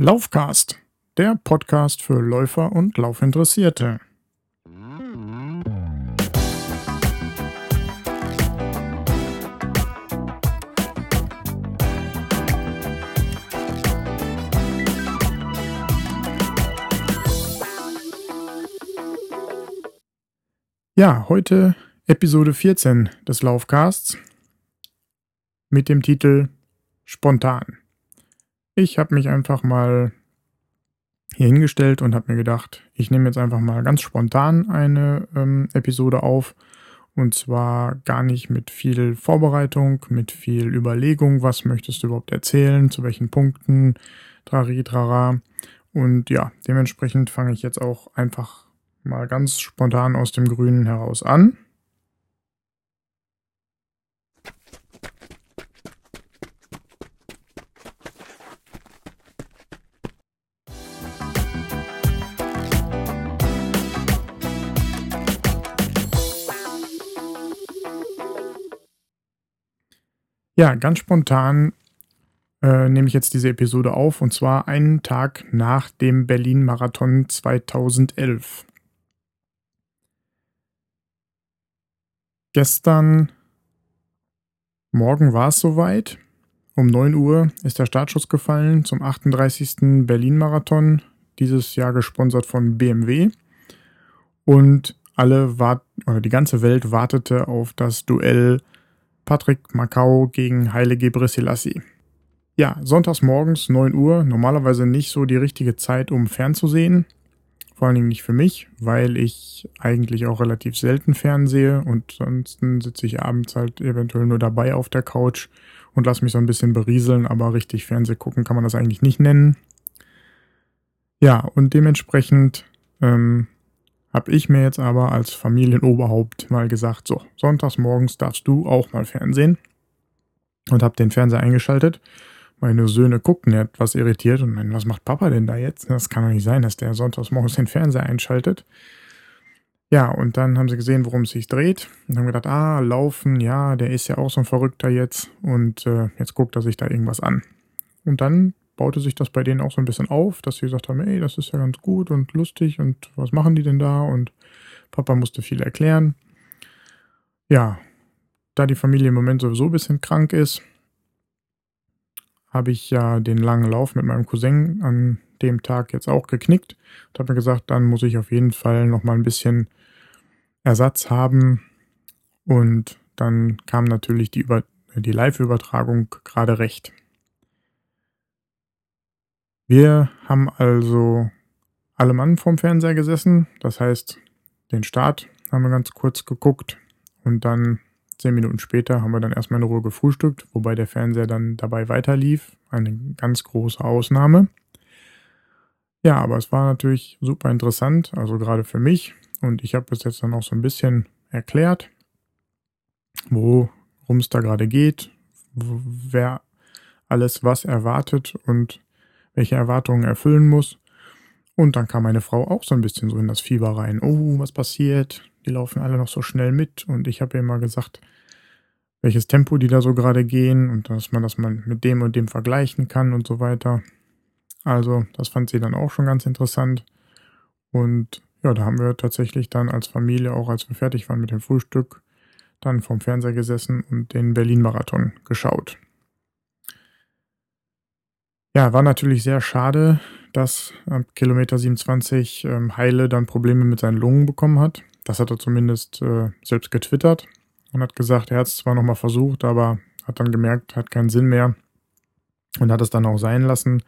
Laufcast, der Podcast für Läufer und Laufinteressierte. Ja, heute Episode 14 des Laufcasts mit dem Titel Spontan. Ich habe mich einfach mal hier hingestellt und habe mir gedacht, ich nehme jetzt einfach mal ganz spontan eine ähm, Episode auf. Und zwar gar nicht mit viel Vorbereitung, mit viel Überlegung, was möchtest du überhaupt erzählen, zu welchen Punkten, trari, trara. Und ja, dementsprechend fange ich jetzt auch einfach mal ganz spontan aus dem Grünen heraus an. Ja, ganz spontan äh, nehme ich jetzt diese Episode auf und zwar einen Tag nach dem Berlin-Marathon 2011. Gestern Morgen war es soweit. Um 9 Uhr ist der Startschuss gefallen zum 38. Berlin-Marathon, dieses Jahr gesponsert von BMW. Und alle wart oder die ganze Welt wartete auf das Duell Patrick Macau gegen Haile Gebrselassie. Ja, sonntags morgens 9 Uhr, normalerweise nicht so die richtige Zeit, um fernzusehen. Vor allen Dingen nicht für mich, weil ich eigentlich auch relativ selten fernsehe und sonst sitze ich abends halt eventuell nur dabei auf der Couch und lasse mich so ein bisschen berieseln, aber richtig Fernseh gucken kann man das eigentlich nicht nennen. Ja, und dementsprechend ähm, habe ich mir jetzt aber als Familienoberhaupt mal gesagt, so, sonntags morgens darfst du auch mal Fernsehen. Und habe den Fernseher eingeschaltet. Meine Söhne guckten etwas irritiert und meinen, was macht Papa denn da jetzt? Das kann doch nicht sein, dass der sonntags morgens den Fernseher einschaltet. Ja, und dann haben sie gesehen, worum es sich dreht. Und haben gedacht, ah, laufen, ja, der ist ja auch so ein Verrückter jetzt. Und äh, jetzt guckt er sich da irgendwas an. Und dann baute sich das bei denen auch so ein bisschen auf, dass sie gesagt haben, ey, das ist ja ganz gut und lustig und was machen die denn da? Und Papa musste viel erklären. Ja, da die Familie im Moment sowieso ein bisschen krank ist, habe ich ja den langen Lauf mit meinem Cousin an dem Tag jetzt auch geknickt und habe mir gesagt, dann muss ich auf jeden Fall noch mal ein bisschen Ersatz haben und dann kam natürlich die, die Live-Übertragung gerade recht. Wir haben also alle Mann vorm Fernseher gesessen. Das heißt, den Start haben wir ganz kurz geguckt und dann zehn Minuten später haben wir dann erstmal in Ruhe gefrühstückt, wobei der Fernseher dann dabei weiterlief. Eine ganz große Ausnahme. Ja, aber es war natürlich super interessant, also gerade für mich. Und ich habe es jetzt dann auch so ein bisschen erklärt, worum es da gerade geht, wer alles was erwartet und welche Erwartungen erfüllen muss. Und dann kam meine Frau auch so ein bisschen so in das Fieber rein. Oh, was passiert? Die laufen alle noch so schnell mit. Und ich habe ihr mal gesagt, welches Tempo die da so gerade gehen und dass man das mal mit dem und dem vergleichen kann und so weiter. Also, das fand sie dann auch schon ganz interessant. Und ja, da haben wir tatsächlich dann als Familie, auch als wir fertig waren mit dem Frühstück, dann vorm Fernseher gesessen und den Berlin-Marathon geschaut. Ja, war natürlich sehr schade, dass ab Kilometer 27 ähm, Heile dann Probleme mit seinen Lungen bekommen hat. Das hat er zumindest äh, selbst getwittert und hat gesagt, er hat es zwar nochmal versucht, aber hat dann gemerkt, hat keinen Sinn mehr und hat es dann auch sein lassen.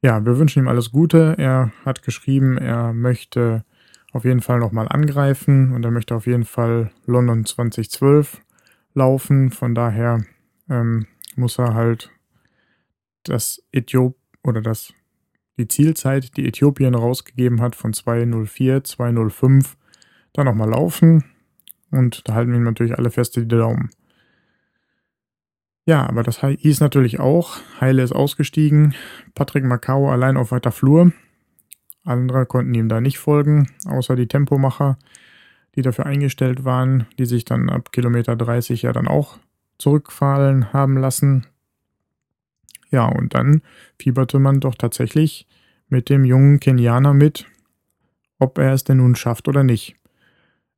Ja, wir wünschen ihm alles Gute. Er hat geschrieben, er möchte auf jeden Fall nochmal angreifen und er möchte auf jeden Fall London 2012 laufen. Von daher ähm, muss er halt das Äthiop oder das die Zielzeit, die Äthiopien rausgegeben hat von 204, 205, dann nochmal laufen. Und da halten wir natürlich alle fest die Daumen. Ja, aber das hieß natürlich auch, Heile ist ausgestiegen, Patrick Macau allein auf weiter Flur. Andere konnten ihm da nicht folgen, außer die Tempomacher, die dafür eingestellt waren, die sich dann ab Kilometer 30 ja dann auch zurückfallen haben lassen. Ja, und dann fieberte man doch tatsächlich mit dem jungen Kenianer mit, ob er es denn nun schafft oder nicht.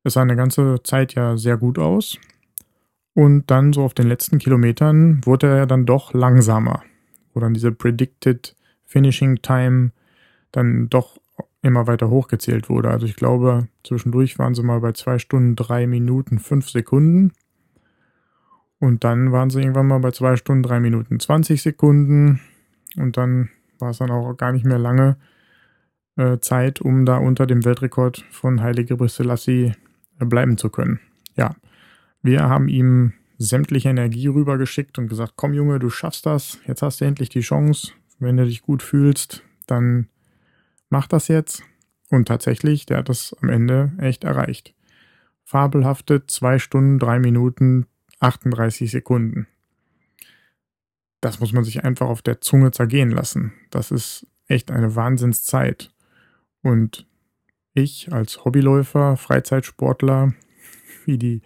Es sah eine ganze Zeit ja sehr gut aus. Und dann so auf den letzten Kilometern wurde er dann doch langsamer, wo dann diese Predicted Finishing Time dann doch immer weiter hochgezählt wurde. Also ich glaube, zwischendurch waren sie mal bei zwei Stunden, drei Minuten, fünf Sekunden. Und dann waren sie irgendwann mal bei zwei Stunden, drei Minuten, 20 Sekunden. Und dann war es dann auch gar nicht mehr lange äh, Zeit, um da unter dem Weltrekord von Heilige Selassie äh, bleiben zu können. Ja, wir haben ihm sämtliche Energie rübergeschickt und gesagt, komm Junge, du schaffst das, jetzt hast du endlich die Chance. Wenn du dich gut fühlst, dann mach das jetzt. Und tatsächlich, der hat das am Ende echt erreicht. Fabelhafte zwei Stunden, drei Minuten, 38 Sekunden. Das muss man sich einfach auf der Zunge zergehen lassen. Das ist echt eine Wahnsinnszeit. Und ich als Hobbyläufer, Freizeitsportler, wie die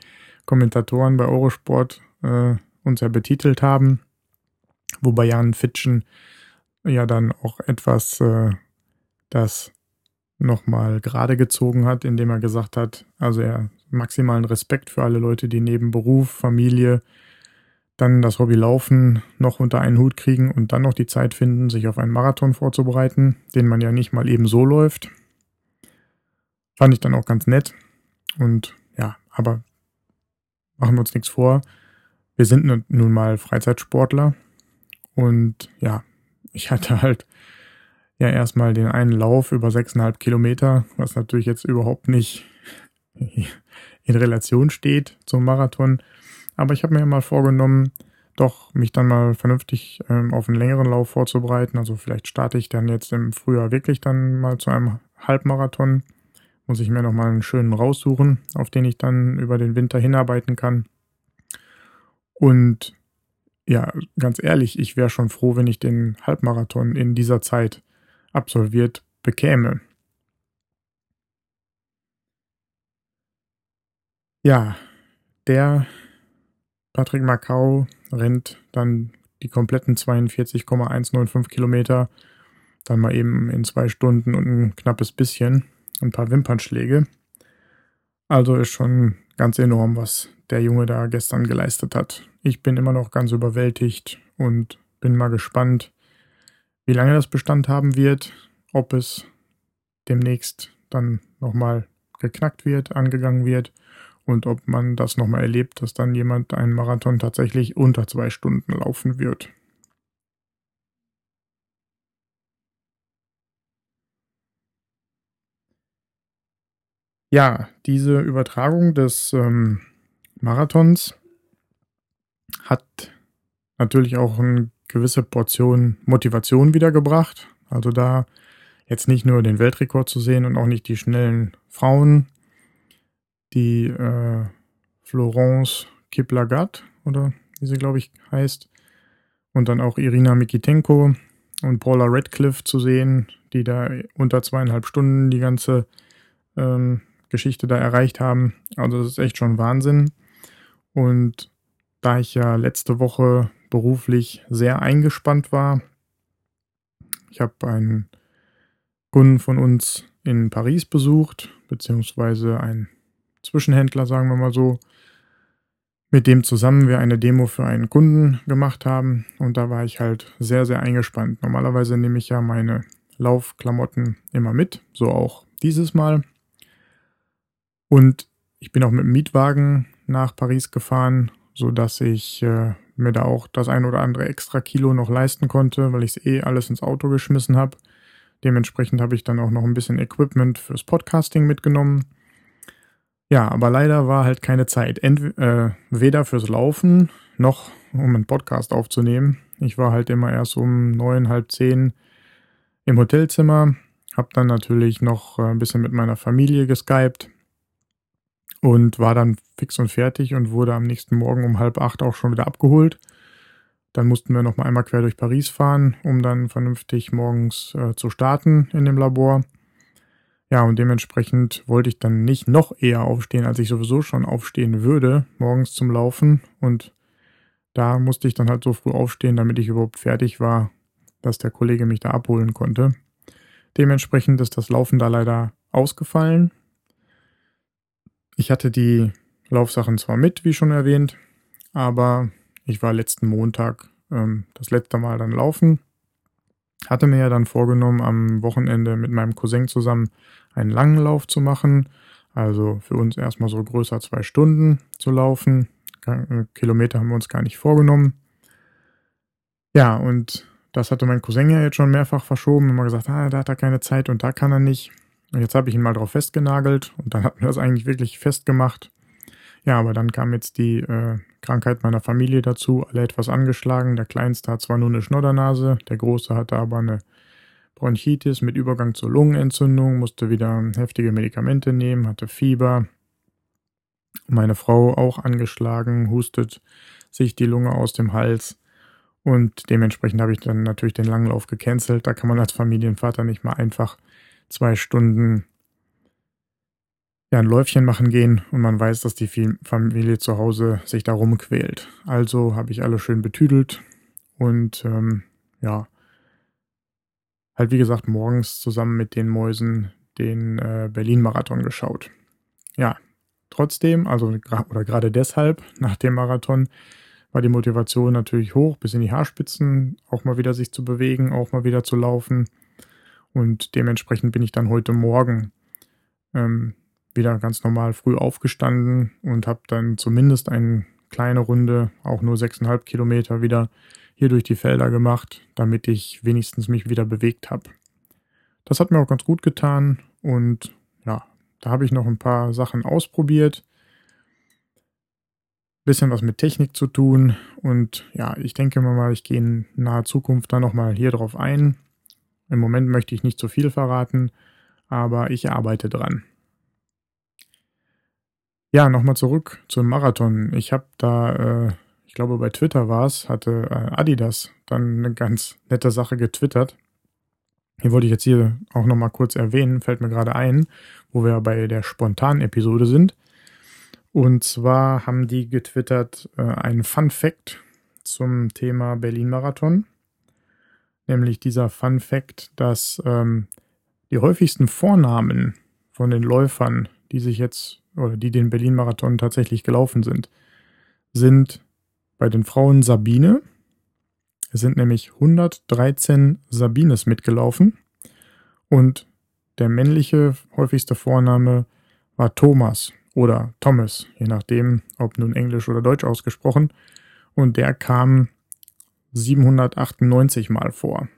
Kommentatoren bei Eurosport äh, uns ja betitelt haben, wobei Jan Fitschen ja dann auch etwas äh, das nochmal gerade gezogen hat, indem er gesagt hat, also er maximalen Respekt für alle Leute, die neben Beruf, Familie, dann das Hobby Laufen noch unter einen Hut kriegen und dann noch die Zeit finden, sich auf einen Marathon vorzubereiten, den man ja nicht mal eben so läuft. Fand ich dann auch ganz nett. Und ja, aber machen wir uns nichts vor. Wir sind nun mal Freizeitsportler. Und ja, ich hatte halt ja erstmal den einen Lauf über 6,5 Kilometer, was natürlich jetzt überhaupt nicht in Relation steht zum Marathon. Aber ich habe mir mal vorgenommen, doch mich dann mal vernünftig ähm, auf einen längeren Lauf vorzubereiten. Also vielleicht starte ich dann jetzt im Frühjahr wirklich dann mal zu einem Halbmarathon. Muss ich mir nochmal einen schönen raussuchen, auf den ich dann über den Winter hinarbeiten kann. Und ja, ganz ehrlich, ich wäre schon froh, wenn ich den Halbmarathon in dieser Zeit absolviert bekäme. Ja, der Patrick Macau rennt dann die kompletten 42,195 Kilometer, dann mal eben in zwei Stunden und ein knappes bisschen, ein paar Wimpernschläge. Also ist schon ganz enorm, was der Junge da gestern geleistet hat. Ich bin immer noch ganz überwältigt und bin mal gespannt, wie lange das Bestand haben wird, ob es demnächst dann nochmal geknackt wird, angegangen wird und ob man das nochmal erlebt, dass dann jemand einen Marathon tatsächlich unter zwei Stunden laufen wird. Ja, diese Übertragung des ähm, Marathons hat natürlich auch eine gewisse Portion Motivation wiedergebracht. Also da jetzt nicht nur den Weltrekord zu sehen und auch nicht die schnellen Frauen, die äh, Florence Kiplagat oder wie sie glaube ich heißt, und dann auch Irina Mikitenko und Paula Radcliffe zu sehen, die da unter zweieinhalb Stunden die ganze ähm, Geschichte da erreicht haben. Also das ist echt schon Wahnsinn. Und da ich ja letzte Woche beruflich sehr eingespannt war, ich habe einen Kunden von uns in Paris besucht, beziehungsweise einen Zwischenhändler, sagen wir mal so, mit dem zusammen wir eine Demo für einen Kunden gemacht haben. Und da war ich halt sehr, sehr eingespannt. Normalerweise nehme ich ja meine Laufklamotten immer mit, so auch dieses Mal. Und ich bin auch mit dem Mietwagen nach Paris gefahren, sodass ich äh, mir da auch das ein oder andere extra Kilo noch leisten konnte, weil ich es eh alles ins Auto geschmissen habe. Dementsprechend habe ich dann auch noch ein bisschen Equipment fürs Podcasting mitgenommen. Ja, aber leider war halt keine Zeit. Entweder, äh, weder fürs Laufen noch um einen Podcast aufzunehmen. Ich war halt immer erst um neun, halb zehn im Hotelzimmer. Hab dann natürlich noch äh, ein bisschen mit meiner Familie geskypt und war dann fix und fertig und wurde am nächsten Morgen um halb acht auch schon wieder abgeholt. Dann mussten wir noch mal einmal quer durch Paris fahren, um dann vernünftig morgens äh, zu starten in dem Labor. Ja, und dementsprechend wollte ich dann nicht noch eher aufstehen, als ich sowieso schon aufstehen würde, morgens zum Laufen. Und da musste ich dann halt so früh aufstehen, damit ich überhaupt fertig war, dass der Kollege mich da abholen konnte. Dementsprechend ist das Laufen da leider ausgefallen. Ich hatte die Laufsachen zwar mit, wie schon erwähnt, aber ich war letzten Montag ähm, das letzte Mal dann laufen. Hatte mir ja dann vorgenommen, am Wochenende mit meinem Cousin zusammen einen langen Lauf zu machen. Also für uns erstmal so größer zwei Stunden zu laufen. Äh, Kilometer haben wir uns gar nicht vorgenommen. Ja, und das hatte mein Cousin ja jetzt schon mehrfach verschoben, immer gesagt, ah, da hat er keine Zeit und da kann er nicht. Und jetzt habe ich ihn mal drauf festgenagelt und dann hat mir das eigentlich wirklich festgemacht. Ja, aber dann kam jetzt die äh, Krankheit meiner Familie dazu, alle etwas angeschlagen. Der Kleinste hat zwar nur eine Schnoddernase, der Große hatte aber eine Bronchitis mit Übergang zur Lungenentzündung, musste wieder heftige Medikamente nehmen, hatte Fieber. Meine Frau auch angeschlagen, hustet sich die Lunge aus dem Hals. Und dementsprechend habe ich dann natürlich den Langlauf gecancelt. Da kann man als Familienvater nicht mal einfach zwei Stunden ja, ein Läufchen machen gehen und man weiß, dass die Familie zu Hause sich da rumquält. Also habe ich alle schön betüdelt und ähm, ja, halt wie gesagt morgens zusammen mit den Mäusen den äh, Berlin-Marathon geschaut. Ja, trotzdem, also oder gerade deshalb, nach dem Marathon, war die Motivation natürlich hoch, bis in die Haarspitzen, auch mal wieder sich zu bewegen, auch mal wieder zu laufen. Und dementsprechend bin ich dann heute Morgen ähm, wieder ganz normal früh aufgestanden und habe dann zumindest eine kleine Runde, auch nur 6,5 Kilometer, wieder hier durch die Felder gemacht, damit ich wenigstens mich wieder bewegt habe. Das hat mir auch ganz gut getan und ja, da habe ich noch ein paar Sachen ausprobiert. Bisschen was mit Technik zu tun und ja, ich denke mal, ich gehe in naher Zukunft dann nochmal hier drauf ein. Im Moment möchte ich nicht zu viel verraten, aber ich arbeite dran. Ja, nochmal zurück zum Marathon. Ich habe da, äh, ich glaube bei Twitter war es, hatte äh, Adidas dann eine ganz nette Sache getwittert. Die wollte ich jetzt hier auch nochmal kurz erwähnen, fällt mir gerade ein, wo wir bei der spontanen Episode sind. Und zwar haben die getwittert äh, einen Fun Fact zum Thema Berlin-Marathon nämlich dieser Fun Fact, dass ähm, die häufigsten Vornamen von den Läufern, die sich jetzt oder die den Berlin-Marathon tatsächlich gelaufen sind, sind bei den Frauen Sabine. Es sind nämlich 113 Sabines mitgelaufen und der männliche häufigste Vorname war Thomas oder Thomas, je nachdem, ob nun Englisch oder Deutsch ausgesprochen. Und der kam 798 Mal vor.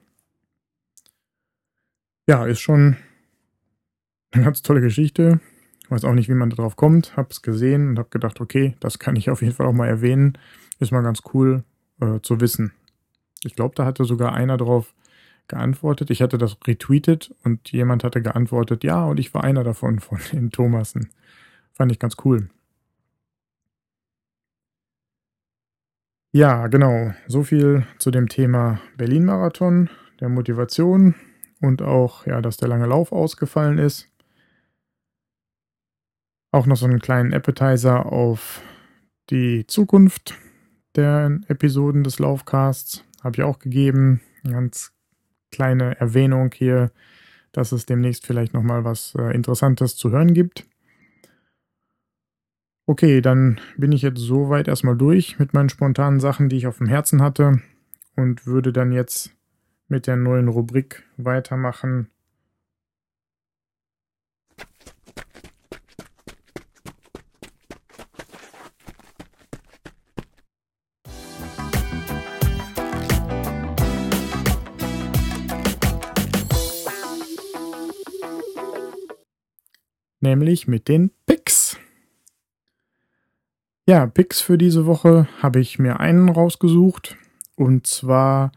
Ja, ist schon eine ganz tolle Geschichte. Ich weiß auch nicht, wie man darauf kommt. Hab's gesehen und hab gedacht, okay, das kann ich auf jeden Fall auch mal erwähnen. Ist mal ganz cool äh, zu wissen. Ich glaube, da hatte sogar einer drauf geantwortet. Ich hatte das retweetet und jemand hatte geantwortet, ja, und ich war einer davon, von den Thomasen. Fand ich ganz cool. Ja, genau. So viel zu dem Thema Berlin-Marathon, der Motivation und auch, ja, dass der lange Lauf ausgefallen ist. Auch noch so einen kleinen Appetizer auf die Zukunft der Episoden des Laufcasts habe ich auch gegeben. Eine ganz kleine Erwähnung hier, dass es demnächst vielleicht nochmal was äh, Interessantes zu hören gibt. Okay, dann bin ich jetzt soweit erstmal durch mit meinen spontanen Sachen, die ich auf dem Herzen hatte und würde dann jetzt mit der neuen Rubrik weitermachen. Nämlich mit den Picks. Ja, Picks für diese Woche habe ich mir einen rausgesucht. Und zwar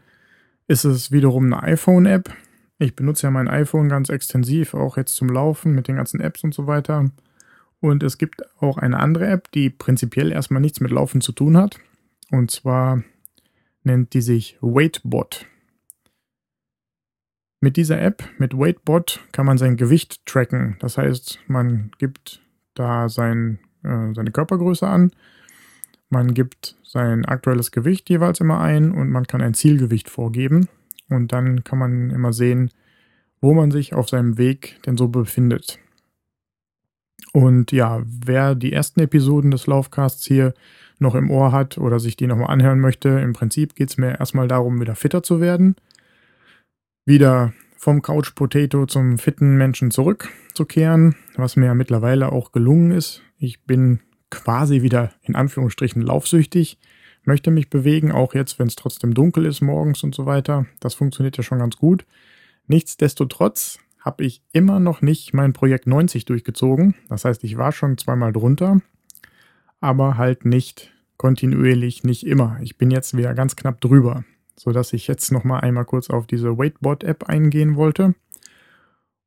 ist es wiederum eine iPhone-App. Ich benutze ja mein iPhone ganz extensiv, auch jetzt zum Laufen mit den ganzen Apps und so weiter. Und es gibt auch eine andere App, die prinzipiell erstmal nichts mit Laufen zu tun hat. Und zwar nennt die sich Weightbot. Mit dieser App, mit Weightbot, kann man sein Gewicht tracken. Das heißt, man gibt da sein äh, seine Körpergröße an. Man gibt sein aktuelles Gewicht jeweils immer ein und man kann ein Zielgewicht vorgeben. Und dann kann man immer sehen, wo man sich auf seinem Weg denn so befindet. Und ja, wer die ersten Episoden des Laufcasts hier noch im Ohr hat oder sich die nochmal anhören möchte, im Prinzip geht es mir erstmal darum, wieder fitter zu werden. Wieder vom Couch Potato zum fitten Menschen zurückzukehren, was mir mittlerweile auch gelungen ist. Ich bin quasi wieder in Anführungsstrichen laufsüchtig, möchte mich bewegen, auch jetzt, wenn es trotzdem dunkel ist morgens und so weiter. Das funktioniert ja schon ganz gut. Nichtsdestotrotz habe ich immer noch nicht mein Projekt 90 durchgezogen. Das heißt, ich war schon zweimal drunter, aber halt nicht kontinuierlich, nicht immer. Ich bin jetzt wieder ganz knapp drüber sodass ich jetzt nochmal einmal kurz auf diese Weightbot-App eingehen wollte.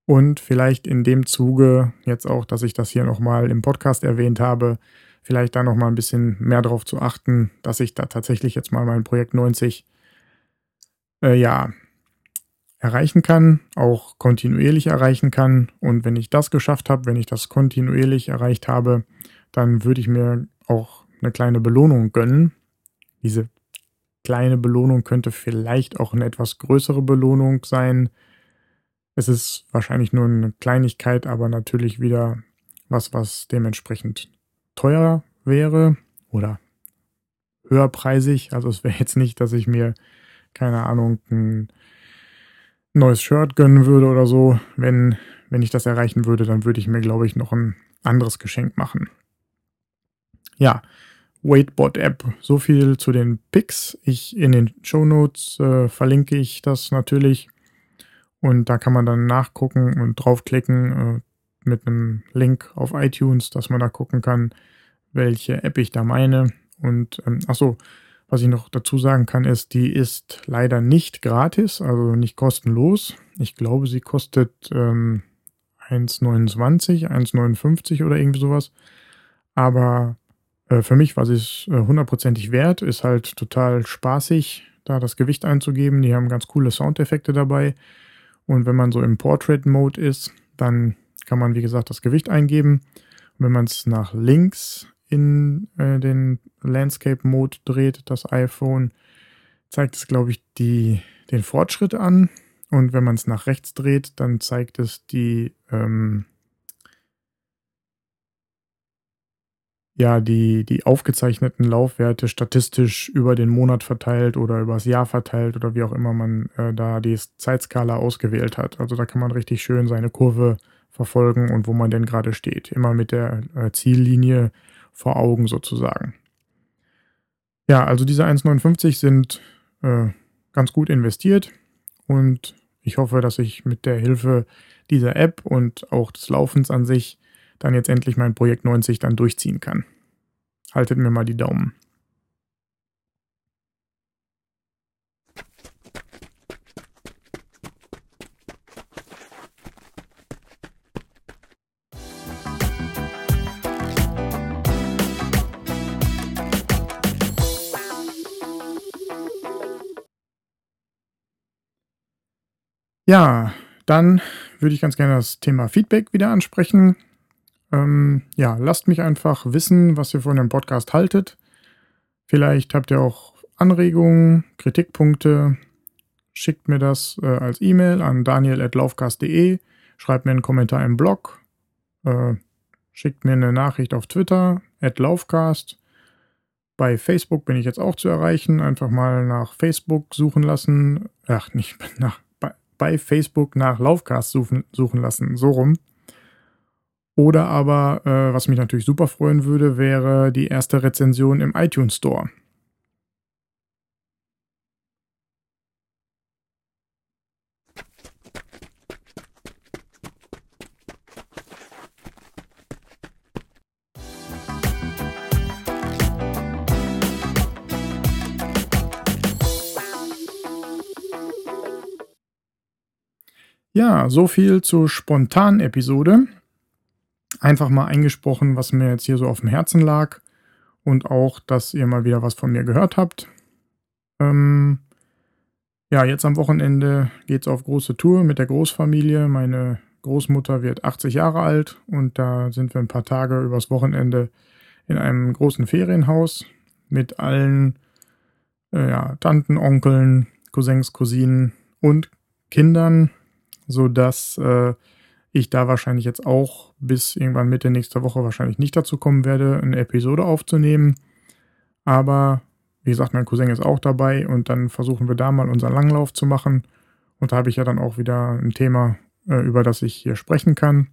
Und vielleicht in dem Zuge jetzt auch, dass ich das hier nochmal im Podcast erwähnt habe, vielleicht da nochmal ein bisschen mehr darauf zu achten, dass ich da tatsächlich jetzt mal mein Projekt 90 äh, ja, erreichen kann, auch kontinuierlich erreichen kann. Und wenn ich das geschafft habe, wenn ich das kontinuierlich erreicht habe, dann würde ich mir auch eine kleine Belohnung gönnen. Diese kleine Belohnung könnte vielleicht auch eine etwas größere Belohnung sein. Es ist wahrscheinlich nur eine Kleinigkeit, aber natürlich wieder was, was dementsprechend teuer wäre oder höherpreisig. Also es wäre jetzt nicht, dass ich mir, keine Ahnung, ein neues Shirt gönnen würde oder so. Wenn, wenn ich das erreichen würde, dann würde ich mir, glaube ich, noch ein anderes Geschenk machen. Ja, Weightbot-App. So viel zu den Picks. Ich in den Show Notes äh, verlinke ich das natürlich. Und da kann man dann nachgucken und draufklicken äh, mit einem Link auf iTunes, dass man da gucken kann, welche App ich da meine. Und ähm, achso, was ich noch dazu sagen kann, ist, die ist leider nicht gratis, also nicht kostenlos. Ich glaube, sie kostet ähm, 1,29, 1,59 oder irgendwie sowas. Aber für mich war es äh, hundertprozentig wert, ist halt total spaßig, da das Gewicht einzugeben. Die haben ganz coole Soundeffekte dabei. Und wenn man so im Portrait-Mode ist, dann kann man, wie gesagt, das Gewicht eingeben. Und wenn man es nach links in äh, den Landscape-Mode dreht, das iPhone, zeigt es, glaube ich, die, den Fortschritt an. Und wenn man es nach rechts dreht, dann zeigt es die ähm, ja die, die aufgezeichneten Laufwerte statistisch über den Monat verteilt oder übers Jahr verteilt oder wie auch immer man äh, da die Zeitskala ausgewählt hat. Also da kann man richtig schön seine Kurve verfolgen und wo man denn gerade steht. Immer mit der äh, Ziellinie vor Augen sozusagen. Ja, also diese 1,59 sind äh, ganz gut investiert und ich hoffe, dass ich mit der Hilfe dieser App und auch des Laufens an sich dann jetzt endlich mein Projekt 90 dann durchziehen kann. Haltet mir mal die Daumen. Ja, dann würde ich ganz gerne das Thema Feedback wieder ansprechen. Ähm, ja, lasst mich einfach wissen, was ihr von dem Podcast haltet. Vielleicht habt ihr auch Anregungen, Kritikpunkte. Schickt mir das äh, als E-Mail an daniel.laufcast.de. Schreibt mir einen Kommentar im Blog. Äh, schickt mir eine Nachricht auf Twitter, Laufcast. Bei Facebook bin ich jetzt auch zu erreichen. Einfach mal nach Facebook suchen lassen. Ach, nicht nach, bei, bei Facebook nach Laufcast suchen, suchen lassen. So rum. Oder aber, äh, was mich natürlich super freuen würde, wäre die erste Rezension im iTunes Store. Ja, so viel zur spontanen Episode einfach mal eingesprochen, was mir jetzt hier so auf dem Herzen lag und auch, dass ihr mal wieder was von mir gehört habt. Ähm, ja, jetzt am Wochenende geht es auf große Tour mit der Großfamilie. Meine Großmutter wird 80 Jahre alt und da sind wir ein paar Tage übers Wochenende in einem großen Ferienhaus. mit allen äh, ja, Tanten, Onkeln, Cousins, Cousinen und Kindern, sodass äh, ich da wahrscheinlich jetzt auch bis irgendwann Mitte nächster Woche wahrscheinlich nicht dazu kommen werde, eine Episode aufzunehmen. Aber wie gesagt, mein Cousin ist auch dabei und dann versuchen wir da mal unseren Langlauf zu machen. Und da habe ich ja dann auch wieder ein Thema, äh, über das ich hier sprechen kann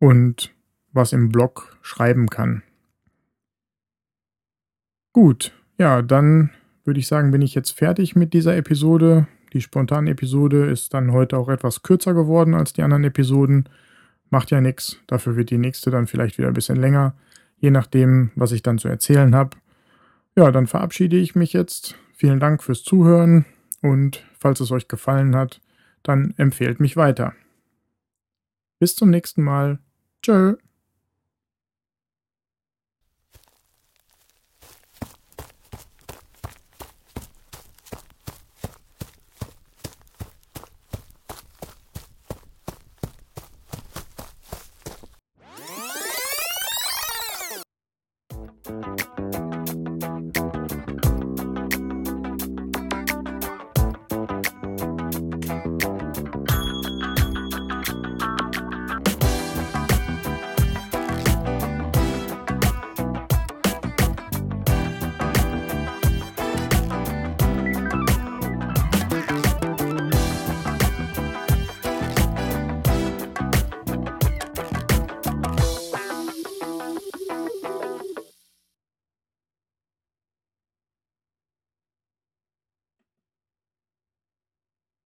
und was im Blog schreiben kann. Gut, ja, dann würde ich sagen, bin ich jetzt fertig mit dieser Episode. Die spontane Episode ist dann heute auch etwas kürzer geworden als die anderen Episoden. Macht ja nichts. Dafür wird die nächste dann vielleicht wieder ein bisschen länger, je nachdem, was ich dann zu erzählen habe. Ja, dann verabschiede ich mich jetzt. Vielen Dank fürs Zuhören und falls es euch gefallen hat, dann empfehlt mich weiter. Bis zum nächsten Mal. Tschö.